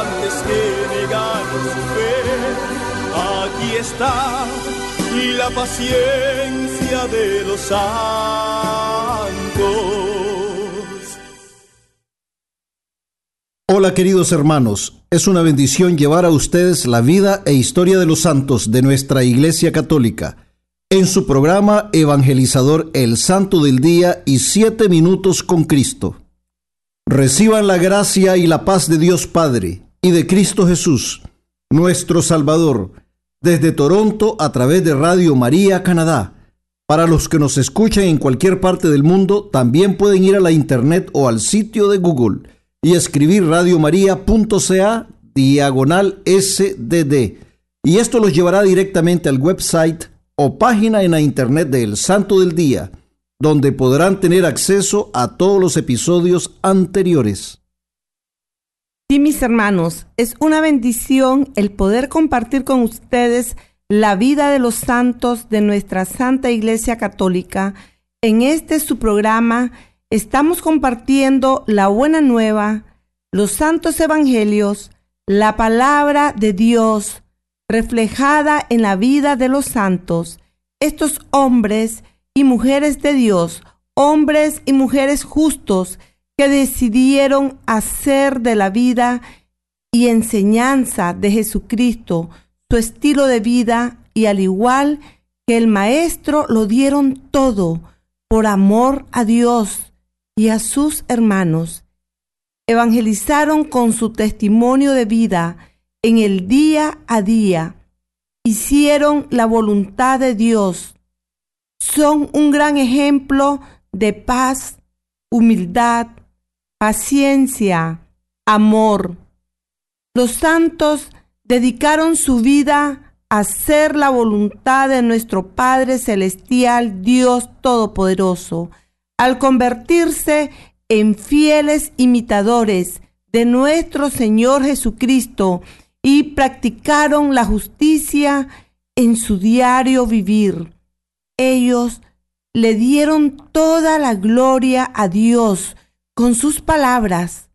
antes que su fe. Aquí está la paciencia de los santos. Hola queridos hermanos, es una bendición llevar a ustedes la vida e historia de los santos de nuestra Iglesia Católica en su programa evangelizador El Santo del Día y Siete Minutos con Cristo. Reciban la gracia y la paz de Dios Padre y de Cristo Jesús, nuestro Salvador, desde Toronto a través de Radio María Canadá. Para los que nos escuchan en cualquier parte del mundo, también pueden ir a la internet o al sitio de Google y escribir radiomaria.ca diagonal SDD. Y esto los llevará directamente al website o página en la internet del Santo del Día, donde podrán tener acceso a todos los episodios anteriores. Sí, mis hermanos, es una bendición el poder compartir con ustedes la vida de los santos de nuestra Santa Iglesia Católica. En este su programa estamos compartiendo la buena nueva, los santos evangelios, la palabra de Dios reflejada en la vida de los santos, estos hombres y mujeres de Dios, hombres y mujeres justos que decidieron hacer de la vida y enseñanza de Jesucristo su estilo de vida y al igual que el Maestro lo dieron todo por amor a Dios y a sus hermanos. Evangelizaron con su testimonio de vida en el día a día. Hicieron la voluntad de Dios. Son un gran ejemplo de paz, humildad, paciencia, amor. Los santos dedicaron su vida a hacer la voluntad de nuestro Padre Celestial, Dios Todopoderoso, al convertirse en fieles imitadores de nuestro Señor Jesucristo y practicaron la justicia en su diario vivir. Ellos le dieron toda la gloria a Dios con sus palabras,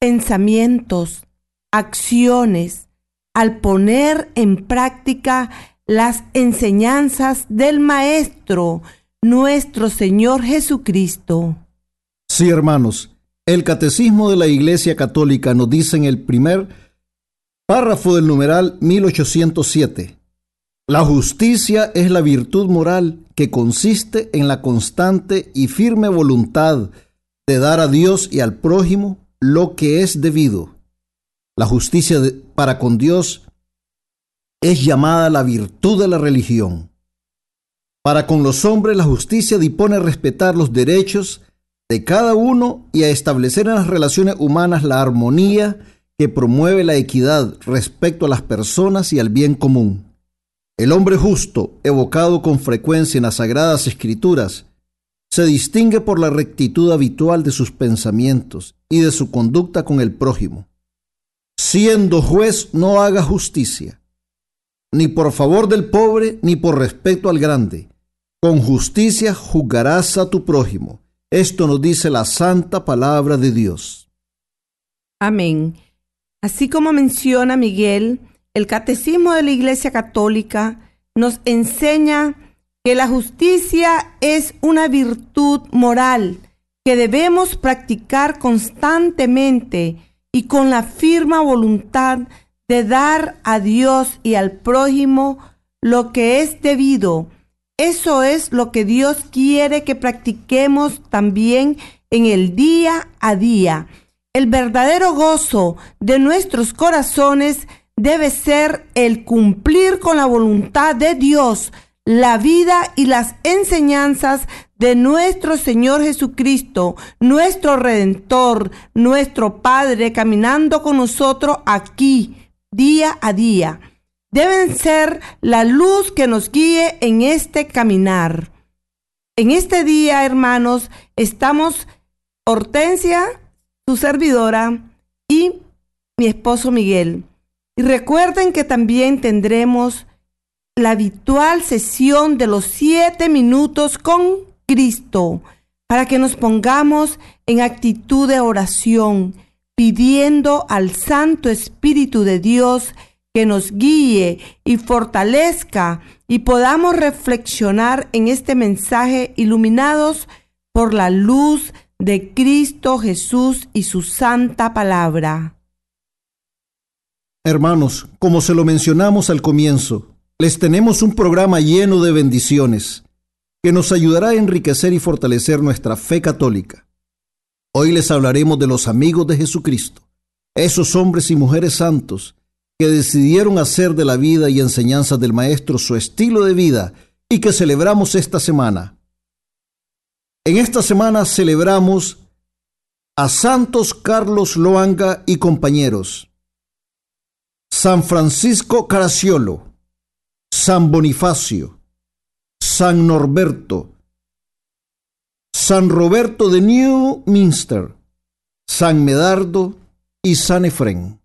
pensamientos, acciones, al poner en práctica las enseñanzas del Maestro, nuestro Señor Jesucristo. Sí, hermanos, el Catecismo de la Iglesia Católica nos dice en el primer párrafo del numeral 1807, la justicia es la virtud moral que consiste en la constante y firme voluntad de dar a Dios y al prójimo lo que es debido la justicia para con Dios es llamada la virtud de la religión. Para con los hombres la justicia dispone a respetar los derechos de cada uno y a establecer en las relaciones humanas la armonía que promueve la equidad respecto a las personas y al bien común. El hombre justo, evocado con frecuencia en las sagradas escrituras, se distingue por la rectitud habitual de sus pensamientos y de su conducta con el prójimo siendo juez, no haga justicia, ni por favor del pobre, ni por respeto al grande. Con justicia juzgarás a tu prójimo. Esto nos dice la santa palabra de Dios. Amén. Así como menciona Miguel, el Catecismo de la Iglesia Católica nos enseña que la justicia es una virtud moral que debemos practicar constantemente y con la firma voluntad de dar a Dios y al prójimo lo que es debido. Eso es lo que Dios quiere que practiquemos también en el día a día. El verdadero gozo de nuestros corazones debe ser el cumplir con la voluntad de Dios, la vida y las enseñanzas de nuestro Señor Jesucristo, nuestro Redentor, nuestro Padre, caminando con nosotros aquí día a día. Deben ser la luz que nos guíe en este caminar. En este día, hermanos, estamos Hortensia, su servidora, y mi esposo Miguel. Y recuerden que también tendremos la habitual sesión de los siete minutos con Cristo para que nos pongamos en actitud de oración, pidiendo al Santo Espíritu de Dios que nos guíe y fortalezca y podamos reflexionar en este mensaje iluminados por la luz de Cristo Jesús y su santa palabra. Hermanos, como se lo mencionamos al comienzo, les tenemos un programa lleno de bendiciones que nos ayudará a enriquecer y fortalecer nuestra fe católica. Hoy les hablaremos de los amigos de Jesucristo, esos hombres y mujeres santos que decidieron hacer de la vida y enseñanzas del Maestro su estilo de vida y que celebramos esta semana. En esta semana celebramos a Santos Carlos Loanga y compañeros. San Francisco Caraciolo, San Bonifacio, San Norberto, San Roberto de New Minster, San Medardo y San Efrén.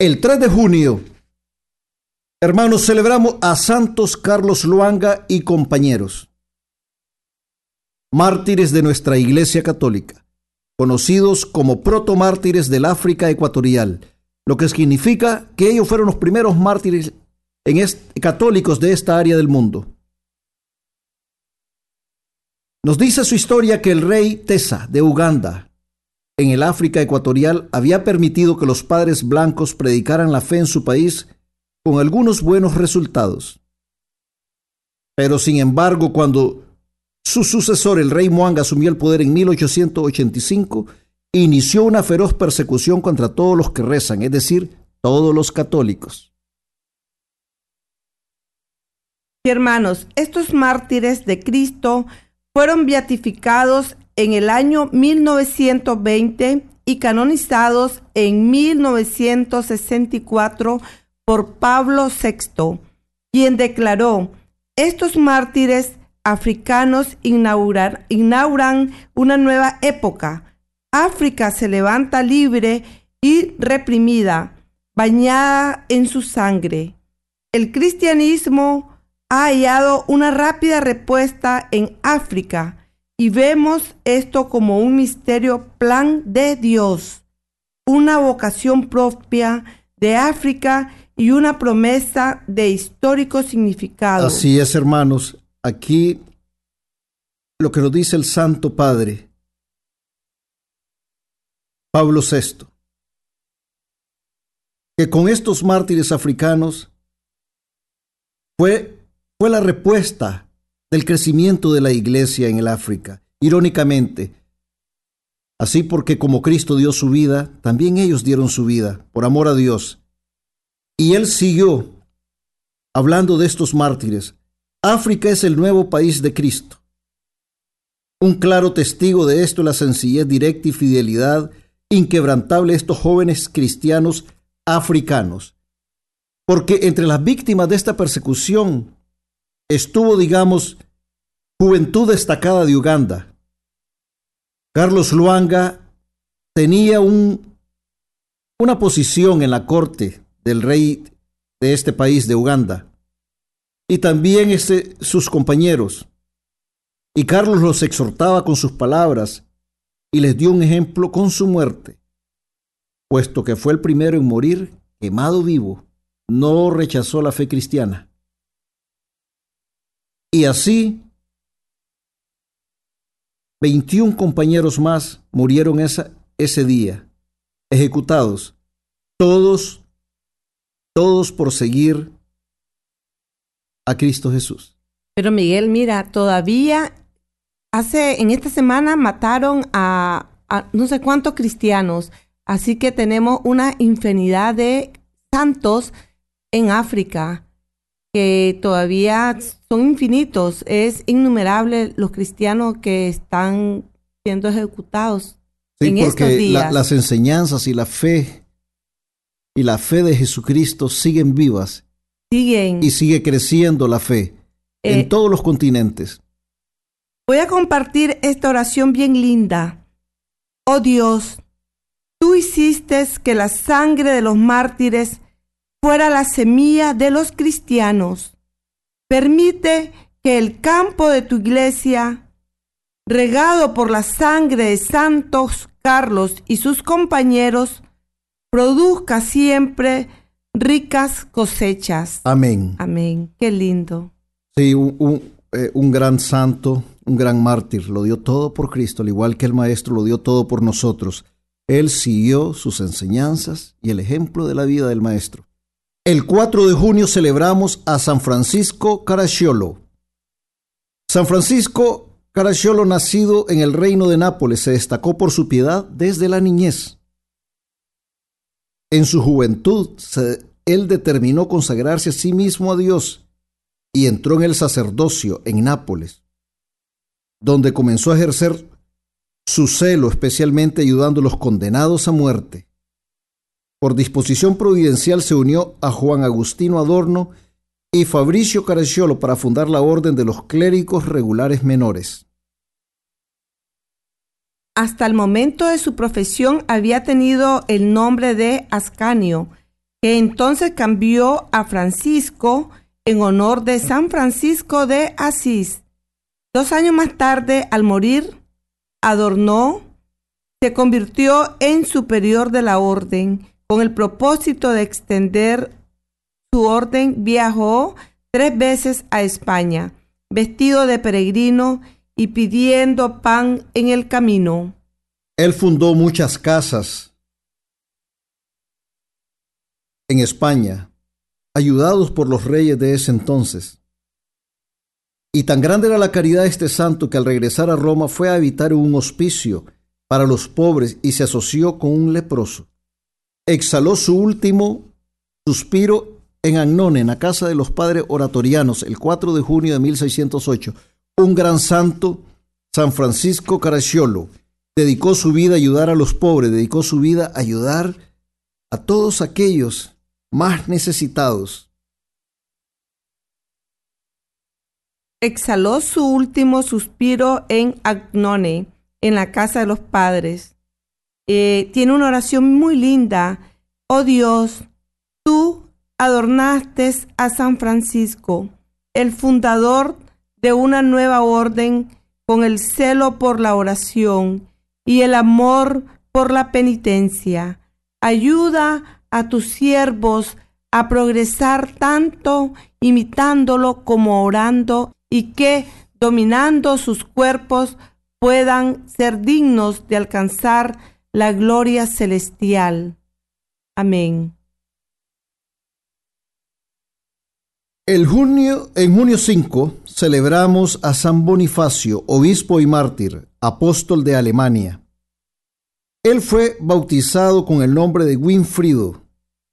El 3 de junio, hermanos, celebramos a Santos Carlos Luanga y compañeros mártires de nuestra Iglesia Católica, conocidos como protomártires del África Ecuatorial, lo que significa que ellos fueron los primeros mártires católicos de esta área del mundo. Nos dice su historia que el rey Tesa de Uganda, en el África Ecuatorial, había permitido que los padres blancos predicaran la fe en su país con algunos buenos resultados. Pero sin embargo, cuando su sucesor, el rey Muang, asumió el poder en 1885 e inició una feroz persecución contra todos los que rezan, es decir, todos los católicos. Hermanos, estos mártires de Cristo fueron beatificados en el año 1920 y canonizados en 1964 por Pablo VI, quien declaró, estos mártires africanos inauguran una nueva época. África se levanta libre y reprimida, bañada en su sangre. El cristianismo ha hallado una rápida respuesta en África y vemos esto como un misterio plan de Dios, una vocación propia de África y una promesa de histórico significado. Así es, hermanos. Aquí lo que nos dice el Santo Padre, Pablo VI, que con estos mártires africanos fue, fue la respuesta del crecimiento de la iglesia en el África. Irónicamente, así porque como Cristo dio su vida, también ellos dieron su vida por amor a Dios. Y él siguió hablando de estos mártires África es el nuevo país de Cristo. Un claro testigo de esto es la sencillez directa y fidelidad inquebrantable de estos jóvenes cristianos africanos. Porque entre las víctimas de esta persecución estuvo, digamos, juventud destacada de Uganda. Carlos Luanga tenía un, una posición en la corte del rey de este país de Uganda y también este, sus compañeros. Y Carlos los exhortaba con sus palabras y les dio un ejemplo con su muerte, puesto que fue el primero en morir quemado vivo, no rechazó la fe cristiana. Y así 21 compañeros más murieron esa, ese día, ejecutados, todos, todos por seguir a Cristo Jesús. Pero Miguel, mira, todavía hace, en esta semana mataron a, a no sé cuántos cristianos, así que tenemos una infinidad de santos en África que todavía son infinitos, es innumerable los cristianos que están siendo ejecutados Sí, en estos porque días. la- las enseñanzas y la fe y la fe de Jesucristo siguen vivas Siguen. y sigue creciendo la fe Eh, en todos los continentes. Voy a compartir esta oración bien linda. Oh Dios, tú hiciste que la sangre de los mártires fuera la semilla de los cristianos. Permite que el campo de tu iglesia, regado por la sangre de Santos Carlos y sus compañeros, produzca siempre ricas cosechas. Amén. Amén. Qué lindo. Sí, un, un, eh, un gran santo, un gran mártir, lo dio todo por Cristo, al igual que el Maestro lo dio todo por nosotros. Él siguió sus enseñanzas y el ejemplo de la vida del Maestro. El 4 de junio celebramos a San Francisco Caracciolo. San Francisco Caracciolo, nacido en el reino de Nápoles, se destacó por su piedad desde la niñez. En su juventud, él determinó consagrarse a sí mismo a Dios y entró en el sacerdocio en Nápoles, donde comenzó a ejercer su celo, especialmente ayudando a los condenados a muerte. Por disposición providencial se unió a Juan Agustino Adorno y Fabricio Caracciolo para fundar la Orden de los Clérigos Regulares Menores. Hasta el momento de su profesión había tenido el nombre de Ascanio, que entonces cambió a Francisco en honor de San Francisco de Asís. Dos años más tarde, al morir, Adornó se convirtió en superior de la orden. Con el propósito de extender su orden, viajó tres veces a España, vestido de peregrino y pidiendo pan en el camino. Él fundó muchas casas en España, ayudados por los reyes de ese entonces. Y tan grande era la caridad de este santo que al regresar a Roma fue a habitar un hospicio para los pobres y se asoció con un leproso. Exhaló su último suspiro en Agnone, en la casa de los padres oratorianos, el 4 de junio de 1608. Un gran santo, San Francisco Caracciolo, dedicó su vida a ayudar a los pobres, dedicó su vida a ayudar a todos aquellos más necesitados. Exhaló su último suspiro en Agnone, en la casa de los padres. Eh, tiene una oración muy linda. Oh Dios, tú adornaste a San Francisco, el fundador de una nueva orden, con el celo por la oración y el amor por la penitencia. Ayuda a tus siervos a progresar tanto imitándolo como orando y que, dominando sus cuerpos, puedan ser dignos de alcanzar la gloria celestial. Amén. El junio, en junio 5 celebramos a San Bonifacio, obispo y mártir, apóstol de Alemania. Él fue bautizado con el nombre de Winfrido.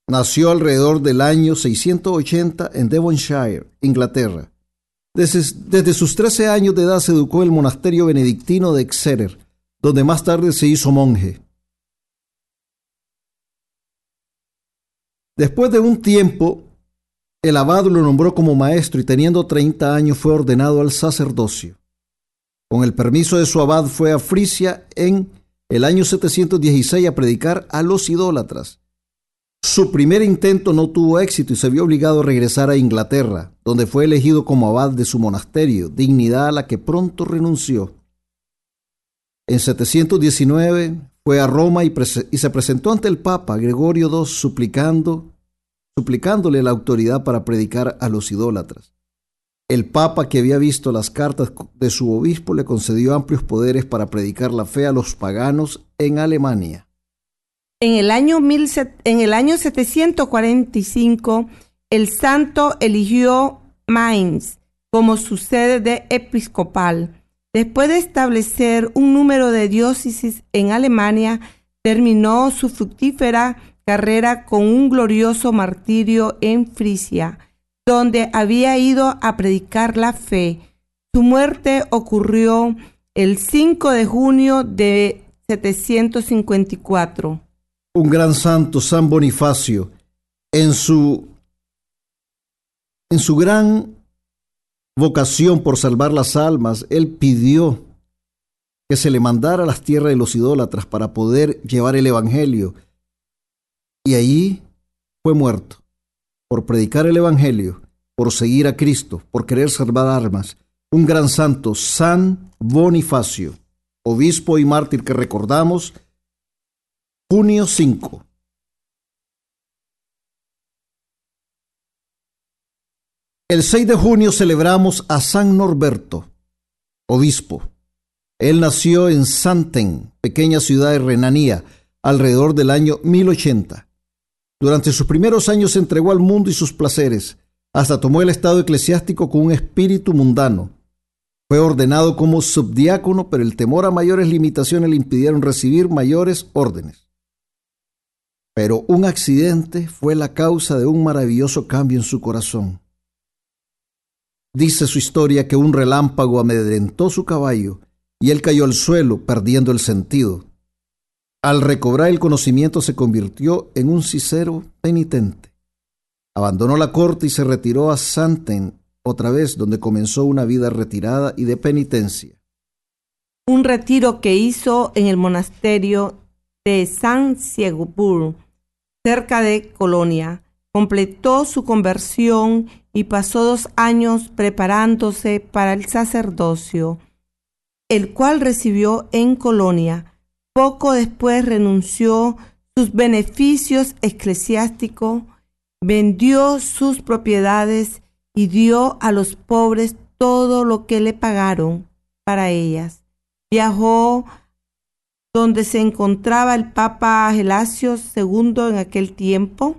Nació alrededor del año 680 en Devonshire, Inglaterra. Desde, desde, sus 13 años de edad se educó en el monasterio benedictino de Exeter, donde más tarde se hizo monje. Después de un tiempo, el abad lo nombró como maestro y teniendo 30 años fue ordenado al sacerdocio. Con el permiso de su abad fue a Frisia en el año 716 a predicar a los idólatras. Su primer intento no tuvo éxito y se vio obligado a regresar a Inglaterra, donde fue elegido como abad de su monasterio, dignidad a la que pronto renunció. En 719 fue a Roma y, y se presentó ante el Papa Gregorio II suplicando, suplicándole la autoridad para predicar a los idólatras. El Papa, que había visto las cartas de su obispo, le concedió amplios poderes para predicar la fe a los paganos en Alemania. En el año, en el año 745, el santo eligió Mainz como su sede de episcopal. Después de establecer un número de diócesis en Alemania, terminó su fructífera carrera con un glorioso martirio en Frisia donde había ido a predicar la fe. Su muerte ocurrió el 5 de junio de 754. Un gran santo, San Bonifacio, en su, en su gran vocación por salvar las almas, él pidió que se le mandara a las tierras de los idólatras para poder llevar el Evangelio. Y allí fue muerto por predicar el Evangelio, por seguir a Cristo, por querer salvar armas, un gran santo, San Bonifacio, obispo y mártir que recordamos, junio 5. El 6 de junio celebramos a San Norberto, obispo. Él nació en Santen, pequeña ciudad de Renanía, alrededor del año 1080. Durante sus primeros años se entregó al mundo y sus placeres, hasta tomó el estado eclesiástico con un espíritu mundano. Fue ordenado como subdiácono, pero el temor a mayores limitaciones le impidieron recibir mayores órdenes. Pero un accidente fue la causa de un maravilloso cambio en su corazón. Dice su historia que un relámpago amedrentó su caballo y él cayó al suelo, perdiendo el sentido. Al recobrar el conocimiento se convirtió en un cicero penitente. Abandonó la corte y se retiró a Santen otra vez, donde comenzó una vida retirada y de penitencia. Un retiro que hizo en el monasterio de San Siegburg, cerca de Colonia. Completó su conversión y pasó dos años preparándose para el sacerdocio, el cual recibió en Colonia poco después renunció sus beneficios eclesiásticos, vendió sus propiedades y dio a los pobres todo lo que le pagaron para ellas. Viajó donde se encontraba el Papa Gelasio II en aquel tiempo.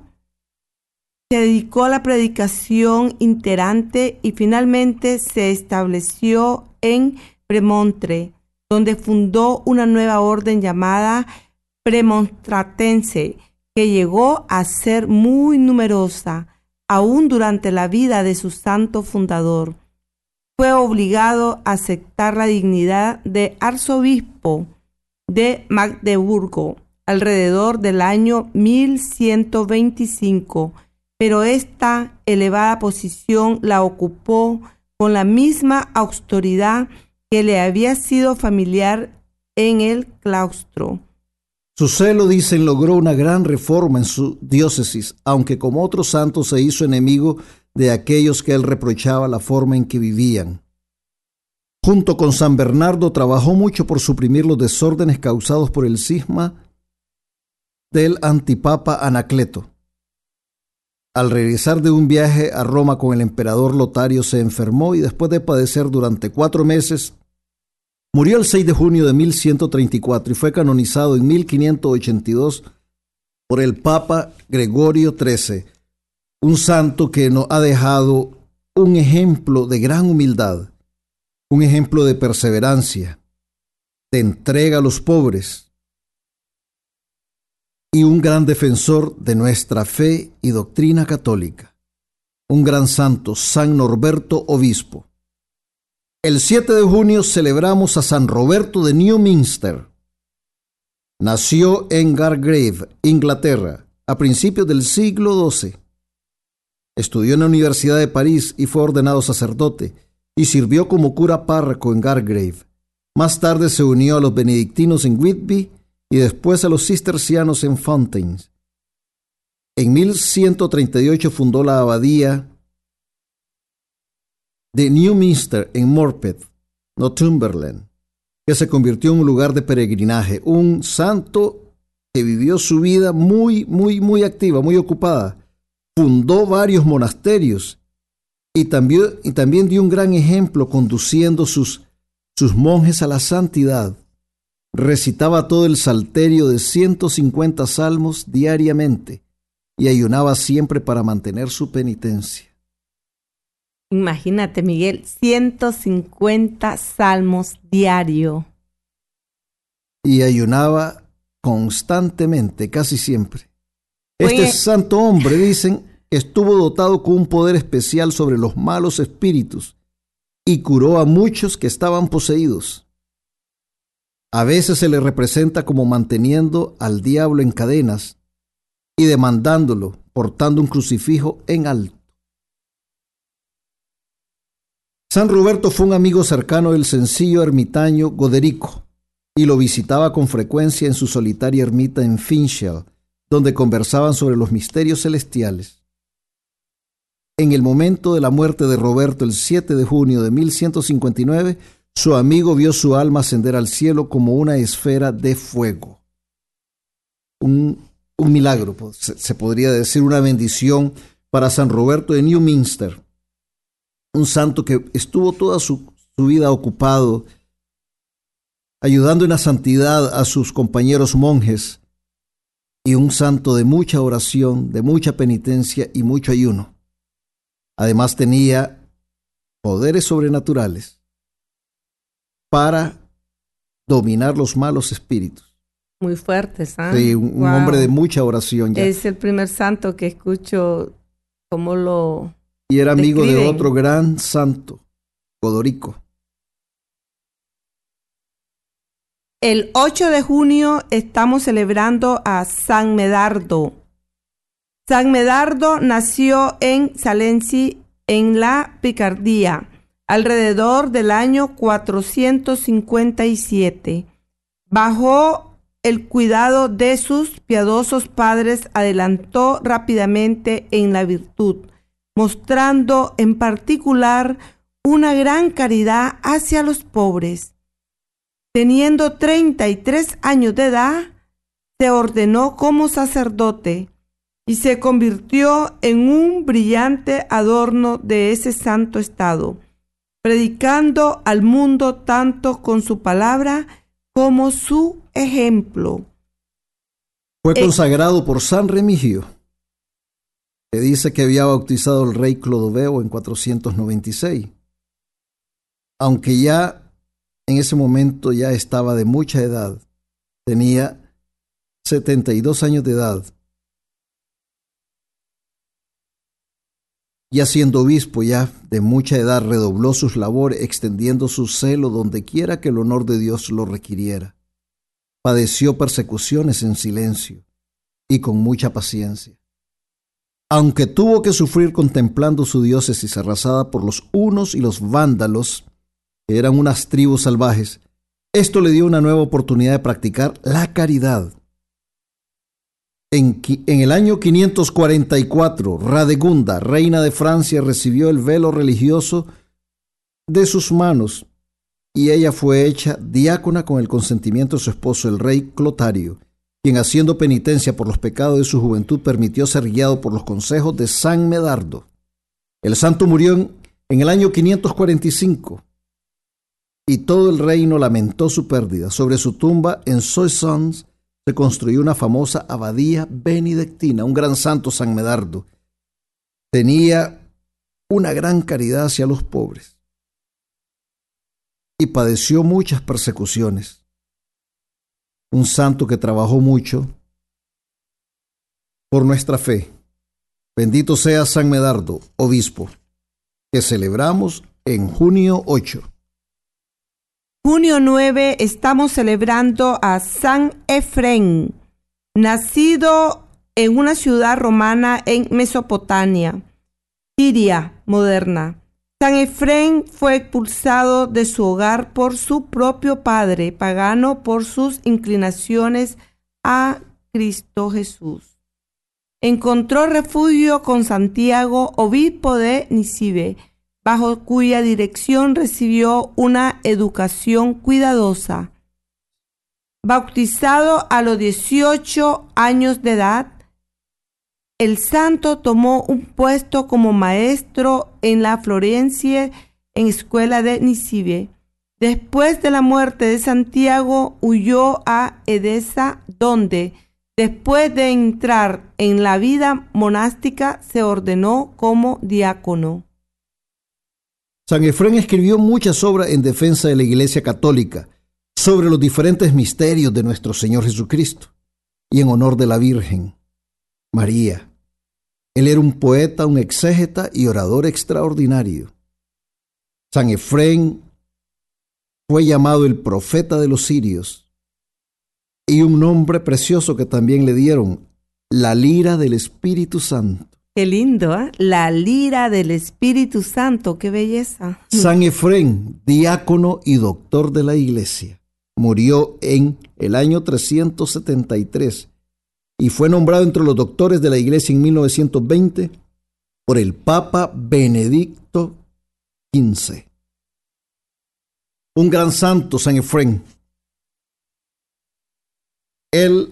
Se dedicó a la predicación iterante y finalmente se estableció en Premontre, donde fundó una nueva orden llamada premonstratense, que llegó a ser muy numerosa, aún durante la vida de su santo fundador. Fue obligado a aceptar la dignidad de arzobispo de Magdeburgo alrededor del año 1125, pero esta elevada posición la ocupó con la misma autoridad que le había sido familiar en el claustro. Su celo, dicen, logró una gran reforma en su diócesis, aunque como otros santos se hizo enemigo de aquellos que él reprochaba la forma en que vivían. Junto con San Bernardo trabajó mucho por suprimir los desórdenes causados por el cisma del antipapa Anacleto. Al regresar de un viaje a Roma con el emperador Lotario se enfermó y después de padecer durante cuatro meses, murió el 6 de junio de 1134 y fue canonizado en 1582 por el Papa Gregorio XIII, un santo que nos ha dejado un ejemplo de gran humildad, un ejemplo de perseverancia, de entrega a los pobres, y un gran defensor de nuestra fe y doctrina católica, un gran santo, San Norberto Obispo. El 7 de junio celebramos a San Roberto de Newminster. Nació en Gargrave, Inglaterra, a principios del siglo XII. Estudió en la Universidad de París y fue ordenado sacerdote y sirvió como cura párroco en Gargrave. Más tarde se unió a los benedictinos en Whitby y después a los cistercianos en Fountains. En 1138 fundó la abadía de Newminster en Morpeth, Northumberland, que se convirtió en un lugar de peregrinaje, un santo que vivió su vida muy, muy, muy activa, muy ocupada. Fundó varios monasterios y también, y también dio un gran ejemplo conduciendo sus, sus monjes a la santidad. Recitaba todo el salterio de 150 salmos diariamente y ayunaba siempre para mantener su penitencia. Imagínate, Miguel, 150 salmos diario. Y ayunaba constantemente, casi siempre. Este santo hombre, dicen, estuvo dotado con un poder especial sobre los malos espíritus y curó a muchos que estaban poseídos. A veces se le representa como manteniendo al diablo en cadenas y demandándolo, portando un crucifijo en alto. San Roberto fue un amigo cercano del sencillo ermitaño Goderico y lo visitaba con frecuencia en su solitaria ermita en Finchel, donde conversaban sobre los misterios celestiales. En el momento de la muerte de Roberto el 7 de junio de 1159, su amigo vio su alma ascender al cielo como una esfera de fuego. Un, milagro, se, podría decir una bendición para San Roberto de Newminster, un santo que estuvo toda su vida ocupado ayudando en la santidad a sus compañeros monjes, y un santo de mucha oración, de mucha penitencia y mucho ayuno. Además tenía poderes sobrenaturales para dominar los malos espíritus. Muy fuertes, ¿ah? Sí, un, hombre de mucha oración. Es el primer santo que escucho cómo lo... Y era amigo de otro gran santo, Godorico. El 8 de junio estamos celebrando a San Medardo. San Medardo nació en Salenci, en la Picardía, alrededor del año 457. Bajo el cuidado de sus piadosos padres, adelantó rápidamente en la virtud, mostrando en particular una gran caridad hacia los pobres Teniendo 33 años de edad, se ordenó como sacerdote y se convirtió en un brillante adorno de ese santo estado, predicando al mundo tanto con su palabra como su ejemplo. Fue eh, consagrado por San Remigio, que dice que había bautizado el rey Clodoveo en 496. Aunque ya en ese momento ya estaba de mucha edad. Tenía 72 años de edad. Ya siendo obispo ya de mucha edad, redobló sus labores, extendiendo su celo donde quiera que el honor de Dios lo requiriera. Padeció persecuciones en silencio y con mucha paciencia. Aunque tuvo que sufrir contemplando su diócesis arrasada por los unos y los vándalos, eran unas tribus salvajes, esto le dio una nueva oportunidad de practicar la caridad. En, el año 544, Radegunda, reina de Francia, recibió el velo religioso de sus manos y ella fue hecha diácona con el consentimiento de su esposo, el rey Clotario, quien haciendo penitencia por los pecados de su juventud permitió ser guiado por los consejos de San Medardo. El santo murió en, en el año 545 y todo el reino lamentó su pérdida. Sobre su tumba en Soissons se construyó una famosa abadía benedictina, un gran santo San Medardo. Tenía una gran caridad hacia los pobres y padeció muchas persecuciones. Un santo que trabajó mucho por nuestra fe. Bendito sea San Medardo, obispo, que celebramos en junio 8. Junio 9 estamos celebrando a San Efren, nacido en una ciudad romana en Mesopotamia, Siria moderna. San Efren fue expulsado de su hogar por su propio padre, pagano por sus inclinaciones a Cristo Jesús. Encontró refugio con Santiago, obispo de Nisibe, bajo cuya dirección recibió una educación cuidadosa. Bautizado a los 18 años de edad, el santo tomó un puesto como maestro en la Florencia en escuela de Nisibe. Después de la muerte de Santiago, huyó a Edesa, donde, después de entrar en la vida monástica, se ordenó como diácono. San Efrén escribió muchas obras en defensa de la Iglesia Católica sobre los diferentes misterios de nuestro Señor Jesucristo y en honor de la Virgen María. Él era un poeta, un exégeta y orador extraordinario. San Efrén fue llamado el profeta de los sirios y un nombre precioso que también le dieron, la lira del Espíritu Santo. Qué lindo, ¿eh? La lira del Espíritu Santo, qué belleza. San Efrén, diácono y doctor de la iglesia, murió en el año 373 y fue nombrado entre los doctores de la iglesia en 1920 por el Papa Benedicto XV. Un gran santo, San Efrén. Él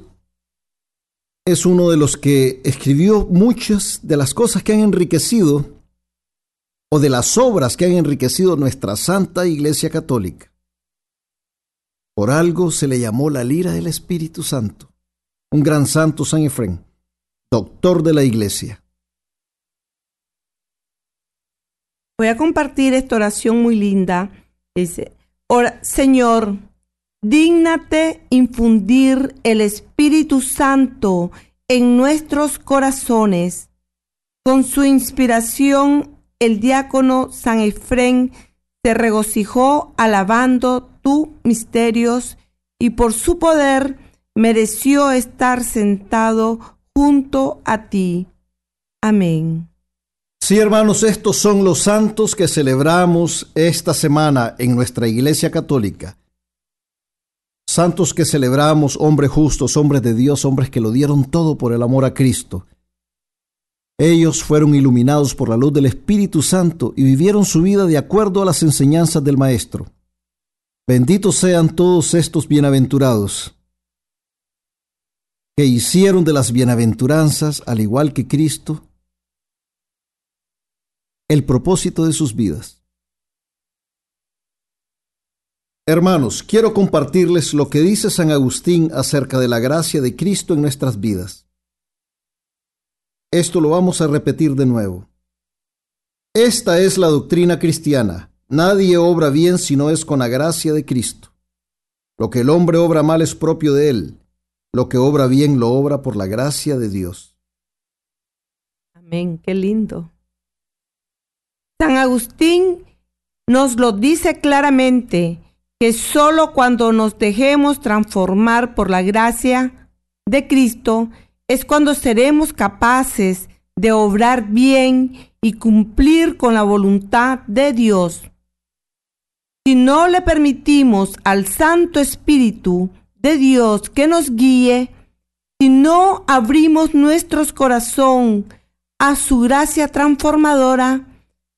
es uno de los que escribió muchas de las cosas que han enriquecido o de las obras que han enriquecido nuestra Santa Iglesia Católica. Por algo se le llamó la lira del Espíritu Santo, un gran santo San Efrén, doctor de la Iglesia. Voy a compartir esta oración muy linda. Dice, Señor, Dígnate infundir el Espíritu Santo en nuestros corazones. Con su inspiración, el diácono San Efrén se regocijó alabando tus misterios y por su poder mereció estar sentado junto a ti. Amén. Sí, hermanos, estos son los santos que celebramos esta semana en nuestra Iglesia Católica. Santos que celebramos, hombres justos, hombres de Dios, hombres que lo dieron todo por el amor a Cristo. Ellos fueron iluminados por la luz del Espíritu Santo y vivieron su vida de acuerdo a las enseñanzas del Maestro. Benditos sean todos estos bienaventurados que hicieron de las bienaventuranzas, al igual que Cristo, el propósito de sus vidas. Hermanos, quiero compartirles lo que dice San Agustín acerca de la gracia de Cristo en nuestras vidas. Esto lo vamos a repetir de nuevo. Esta es la doctrina cristiana. Nadie obra bien si no es con la gracia de Cristo. Lo que el hombre obra mal es propio de él. Lo que obra bien lo obra por la gracia de Dios. Amén, qué lindo. San Agustín nos lo dice claramente que solo cuando nos dejemos transformar por la gracia de Cristo es cuando seremos capaces de obrar bien y cumplir con la voluntad de Dios. Si no le permitimos al Santo Espíritu de Dios que nos guíe, si no abrimos nuestros corazón a su gracia transformadora,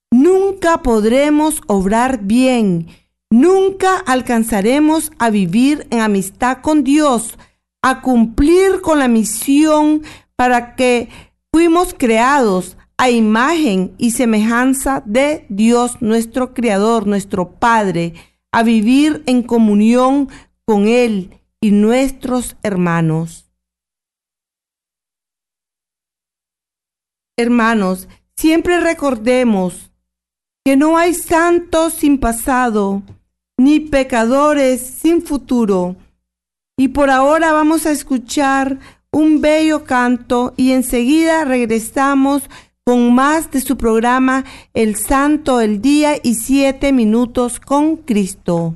nunca podremos obrar bien Nunca alcanzaremos a vivir en amistad con Dios, a cumplir con la misión para que fuimos creados a imagen y semejanza de Dios nuestro Creador, nuestro Padre, a vivir en comunión con Él y nuestros hermanos. Hermanos, siempre recordemos que no hay santos sin pasado, ni pecadores sin futuro. Y por ahora vamos a escuchar un bello canto y enseguida regresamos con más de su programa El Santo, el Día y Siete Minutos con Cristo.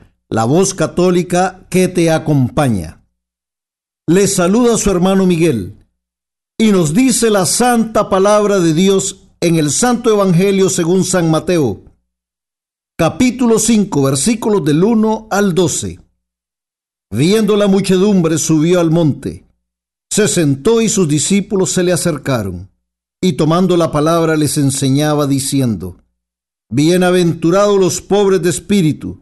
la voz católica que te acompaña. Le saluda su hermano Miguel y nos dice la santa palabra de Dios en el Santo Evangelio según San Mateo, capítulo 5, versículos del 1 al 12. Viendo la muchedumbre subió al monte, se sentó y sus discípulos se le acercaron, y tomando la palabra les enseñaba diciendo, Bienaventurados los pobres de espíritu,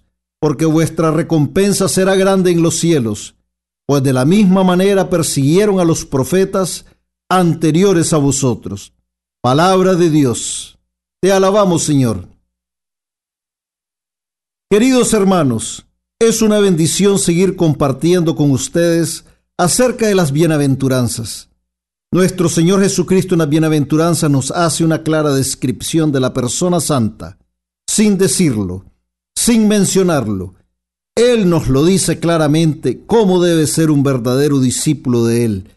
porque vuestra recompensa será grande en los cielos, pues de la misma manera persiguieron a los profetas anteriores a vosotros. Palabra de Dios. Te alabamos, Señor. Queridos hermanos, es una bendición seguir compartiendo con ustedes acerca de las bienaventuranzas. Nuestro Señor Jesucristo en la bienaventuranza nos hace una clara descripción de la persona santa, sin decirlo, sin mencionarlo. Él nos lo dice claramente cómo debe ser un verdadero discípulo de Él.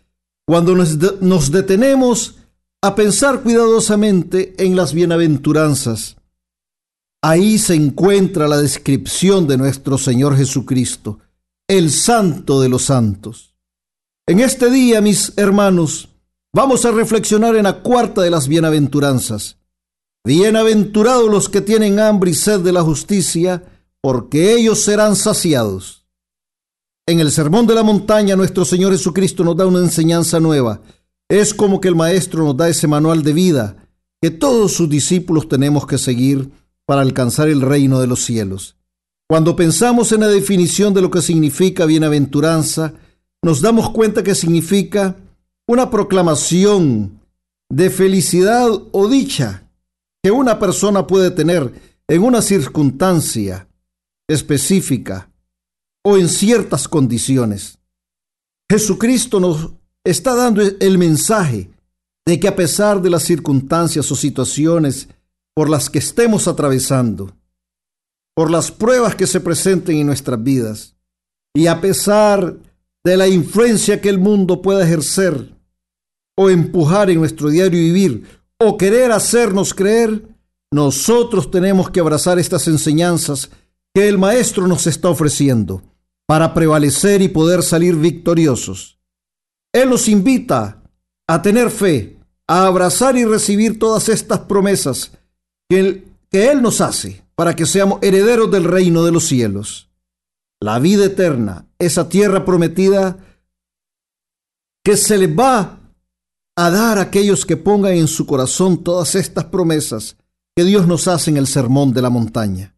Cuando nos, detenemos a pensar cuidadosamente en las bienaventuranzas, ahí se encuentra la descripción de nuestro Señor Jesucristo, el santo de los santos. En este día, mis hermanos, Vamos a reflexionar en la cuarta de las bienaventuranzas. Bienaventurados los que tienen hambre y sed de la justicia, porque ellos serán saciados. En el Sermón de la Montaña nuestro Señor Jesucristo nos da una enseñanza nueva. Es como que el Maestro nos da ese manual de vida que todos sus discípulos tenemos que seguir para alcanzar el reino de los cielos. Cuando pensamos en la definición de lo que significa bienaventuranza, nos damos cuenta que significa una proclamación de felicidad o dicha que una persona puede tener en una circunstancia específica o en ciertas condiciones. Jesucristo nos está dando el mensaje de que a pesar de las circunstancias o situaciones por las que estemos atravesando, por las pruebas que se presenten en nuestras vidas, y a pesar de la influencia que el mundo pueda ejercer o empujar en nuestro diario vivir o querer hacernos creer, nosotros tenemos que abrazar estas enseñanzas que el Maestro nos está ofreciendo para prevalecer y poder salir victoriosos. Él nos invita a tener fe, a abrazar y recibir todas estas promesas que Él, que él nos hace para que seamos herederos del reino de los cielos. La vida eterna, esa tierra prometida que se le va a dar a aquellos que pongan en su corazón todas estas promesas que Dios nos hace en el sermón de la montaña.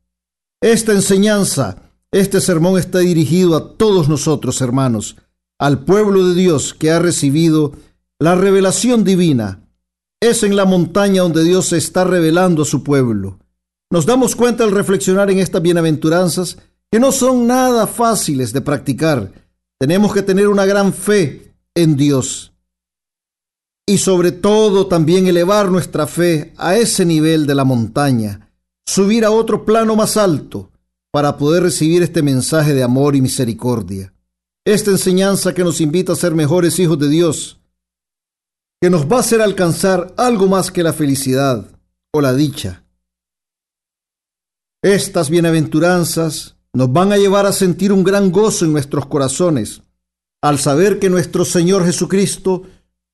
Esta enseñanza, este sermón está dirigido a todos nosotros, hermanos, al pueblo de Dios que ha recibido la revelación divina. Es en la montaña donde Dios se está revelando a su pueblo. Nos damos cuenta al reflexionar en estas bienaventuranzas que no son nada fáciles de practicar. Tenemos que tener una gran fe en Dios y sobre todo también elevar nuestra fe a ese nivel de la montaña, subir a otro plano más alto para poder recibir este mensaje de amor y misericordia. Esta enseñanza que nos invita a ser mejores hijos de Dios, que nos va a hacer alcanzar algo más que la felicidad o la dicha. Estas bienaventuranzas nos van a llevar a sentir un gran gozo en nuestros corazones al saber que nuestro Señor Jesucristo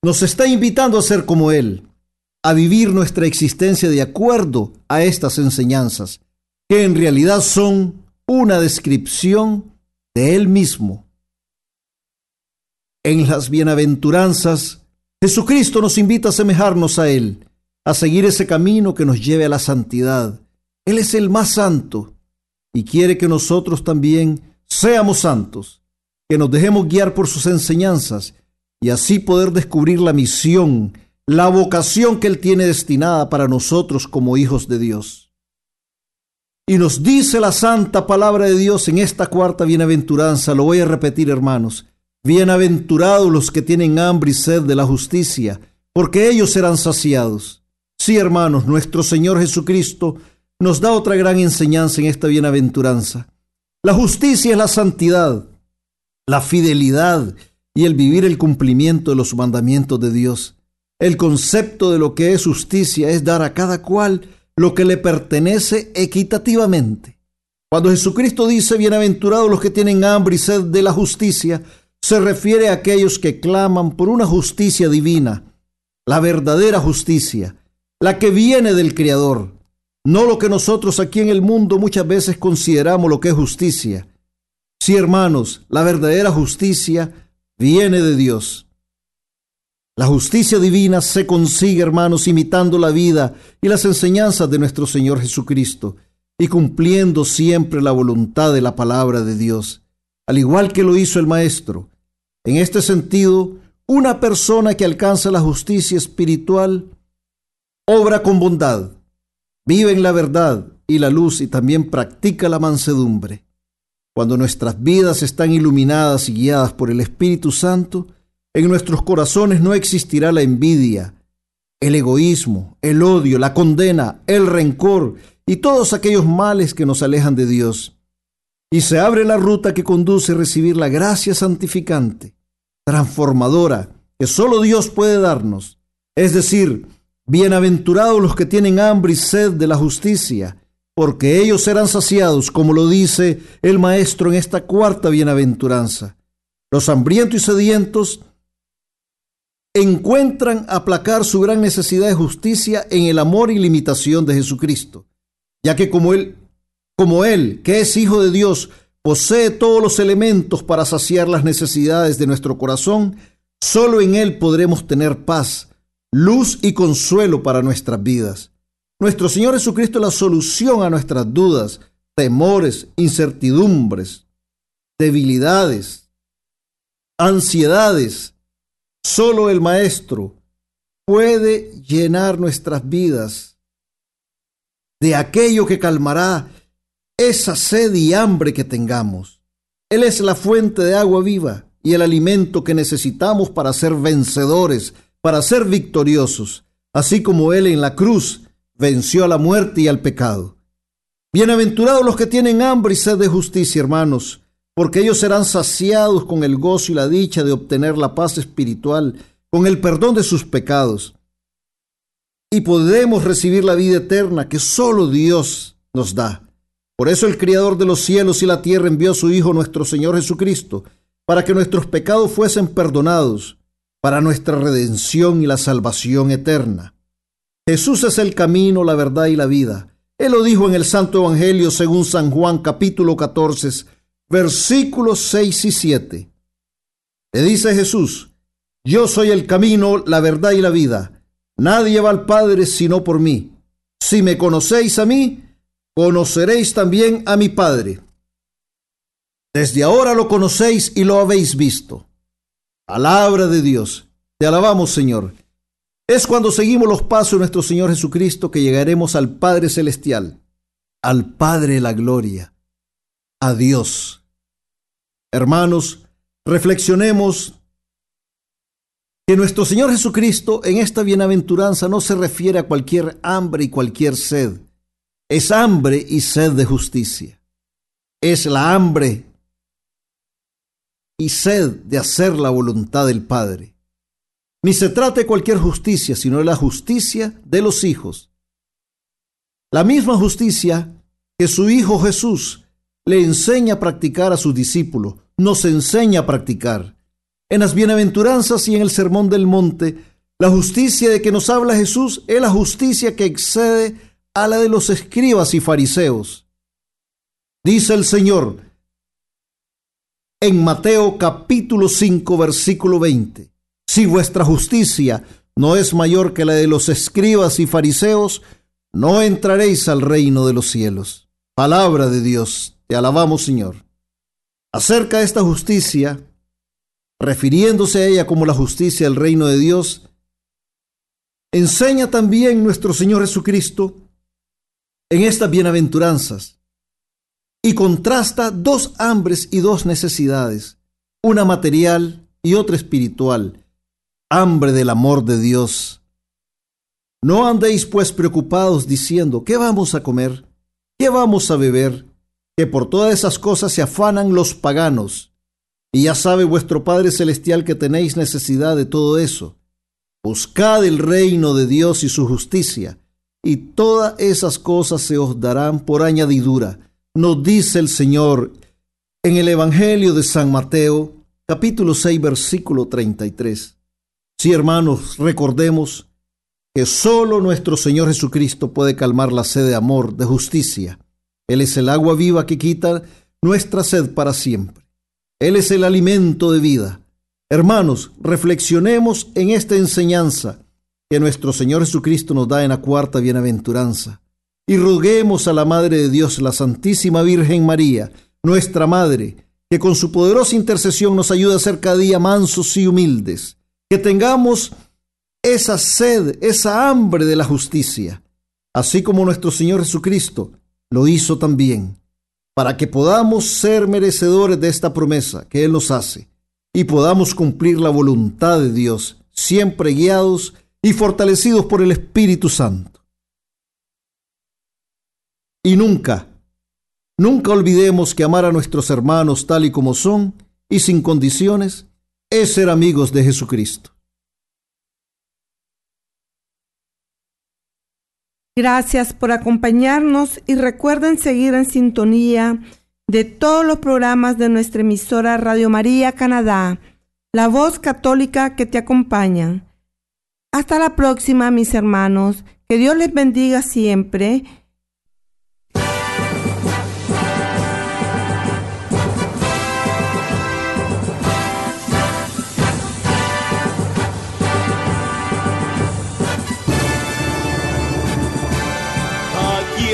nos está invitando a ser como Él, a vivir nuestra existencia de acuerdo a estas enseñanzas, que en realidad son una descripción de Él mismo. En las bienaventuranzas, Jesucristo nos invita a asemejarnos a Él, a seguir ese camino que nos lleve a la santidad. Él es el más santo y quiere que nosotros también seamos santos, que nos dejemos guiar por sus enseñanzas y así poder descubrir la misión, la vocación que Él tiene destinada para nosotros como hijos de Dios. Y nos dice la santa palabra de Dios en esta cuarta bienaventuranza, lo voy a repetir hermanos, bienaventurados los que tienen hambre y sed de la justicia, porque ellos serán saciados. Sí, hermanos, nuestro Señor Jesucristo nos da otra gran enseñanza en esta bienaventuranza. La justicia es la santidad, la fidelidad y el vivir el cumplimiento de los mandamientos de Dios. El concepto de lo que es justicia es dar a cada cual lo que le pertenece equitativamente. Cuando Jesucristo dice bienaventurados los que tienen hambre y sed de la justicia, se refiere a aquellos que claman por una justicia divina, la verdadera justicia, la que viene del Creador, no lo que nosotros aquí en el mundo muchas veces consideramos lo que es justicia. Sí, hermanos, la verdadera justicia viene de Dios. La justicia divina se consigue, hermanos, imitando la vida y las enseñanzas de nuestro Señor Jesucristo y cumpliendo siempre la voluntad de la palabra de Dios, al igual que lo hizo el Maestro. En este sentido, una persona que alcanza la justicia espiritual obra con bondad, vive en la verdad y la luz y también practica la mansedumbre. Cuando nuestras vidas están iluminadas y guiadas por el Espíritu Santo, en nuestros corazones no existirá la envidia, el egoísmo, el odio, la condena, el rencor y todos aquellos males que nos alejan de Dios. Y se abre la ruta que conduce a recibir la gracia santificante, transformadora, que solo Dios puede darnos. Es decir, bienaventurados los que tienen hambre y sed de la justicia, porque ellos serán saciados, como lo dice el Maestro en esta cuarta bienaventuranza. Los hambrientos y sedientos encuentran aplacar su gran necesidad de justicia en el amor y limitación de Jesucristo, ya que como él, como él, que es hijo de Dios, posee todos los elementos para saciar las necesidades de nuestro corazón, solo en él podremos tener paz, luz y consuelo para nuestras vidas. Nuestro Señor Jesucristo es la solución a nuestras dudas, temores, incertidumbres, debilidades, ansiedades, Solo el Maestro puede llenar nuestras vidas de aquello que calmará esa sed y hambre que tengamos. Él es la fuente de agua viva y el alimento que necesitamos para ser vencedores, para ser victoriosos, así como Él en la cruz venció a la muerte y al pecado. Bienaventurados los que tienen hambre y sed de justicia, hermanos, porque ellos serán saciados con el gozo y la dicha de obtener la paz espiritual, con el perdón de sus pecados. Y podemos recibir la vida eterna que solo Dios nos da. Por eso el Criador de los cielos y la tierra envió a su Hijo nuestro Señor Jesucristo, para que nuestros pecados fuesen perdonados, para nuestra redención y la salvación eterna. Jesús es el camino, la verdad y la vida. Él lo dijo en el Santo Evangelio según San Juan capítulo 14, versículos 6 y 7. Le dice Jesús, yo soy el camino, la verdad y la vida. Nadie va al Padre sino por mí. Si me conocéis a mí, conoceréis también a mi Padre. Desde ahora lo conocéis y lo habéis visto. Palabra de Dios. Te alabamos, Señor. Es cuando seguimos los pasos de nuestro Señor Jesucristo que llegaremos al Padre Celestial, al Padre de la Gloria a Dios. Hermanos, reflexionemos que nuestro Señor Jesucristo en esta bienaventuranza no se refiere a cualquier hambre y cualquier sed. Es hambre y sed de justicia. Es la hambre y sed de hacer la voluntad del Padre. Ni se trata de cualquier justicia, sino de la justicia de los hijos. La misma justicia que su Hijo Jesús le enseña a practicar a sus discípulos, nos enseña a practicar. En las bienaventuranzas y en el sermón del monte, la justicia de que nos habla Jesús es la justicia que excede a la de los escribas y fariseos. Dice el Señor en Mateo capítulo 5 versículo 20, si vuestra justicia no es mayor que la de los escribas y fariseos, no entraréis al reino de los cielos. Palabra de Dios. Te alabamos, Señor. Acerca de esta justicia, refiriéndose a ella como la justicia del reino de Dios, enseña también nuestro Señor Jesucristo en estas bienaventuranzas y contrasta dos hambres y dos necesidades, una material y otra espiritual, hambre del amor de Dios. No andéis pues preocupados diciendo, ¿qué vamos a comer? ¿Qué vamos a beber? que por todas esas cosas se afanan los paganos. Y ya sabe vuestro Padre Celestial que tenéis necesidad de todo eso. Buscad el reino de Dios y su justicia, y todas esas cosas se os darán por añadidura. Nos dice el Señor en el Evangelio de San Mateo, capítulo 6, versículo 33. Sí, hermanos, recordemos que solo nuestro Señor Jesucristo puede calmar la sed de amor, de justicia, él es el agua viva que quita nuestra sed para siempre. Él es el alimento de vida. Hermanos, reflexionemos en esta enseñanza que nuestro Señor Jesucristo nos da en la cuarta bienaventuranza. Y roguemos a la Madre de Dios, la Santísima Virgen María, nuestra Madre, que con su poderosa intercesión nos ayude a ser cada día mansos y humildes, que tengamos esa sed, esa hambre de la justicia, así como nuestro Señor Jesucristo lo hizo también, para que podamos ser merecedores de esta promesa que Él nos hace y podamos cumplir la voluntad de Dios, siempre guiados y fortalecidos por el Espíritu Santo. Y nunca, nunca olvidemos que amar a nuestros hermanos tal y como son y sin condiciones es ser amigos de Jesucristo. Gracias por acompañarnos y recuerden seguir en sintonía de todos los programas de nuestra emisora Radio María Canadá, la voz católica que te acompaña. Hasta la próxima, mis hermanos. Que Dios les bendiga siempre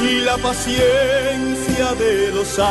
la paciencia de los santos.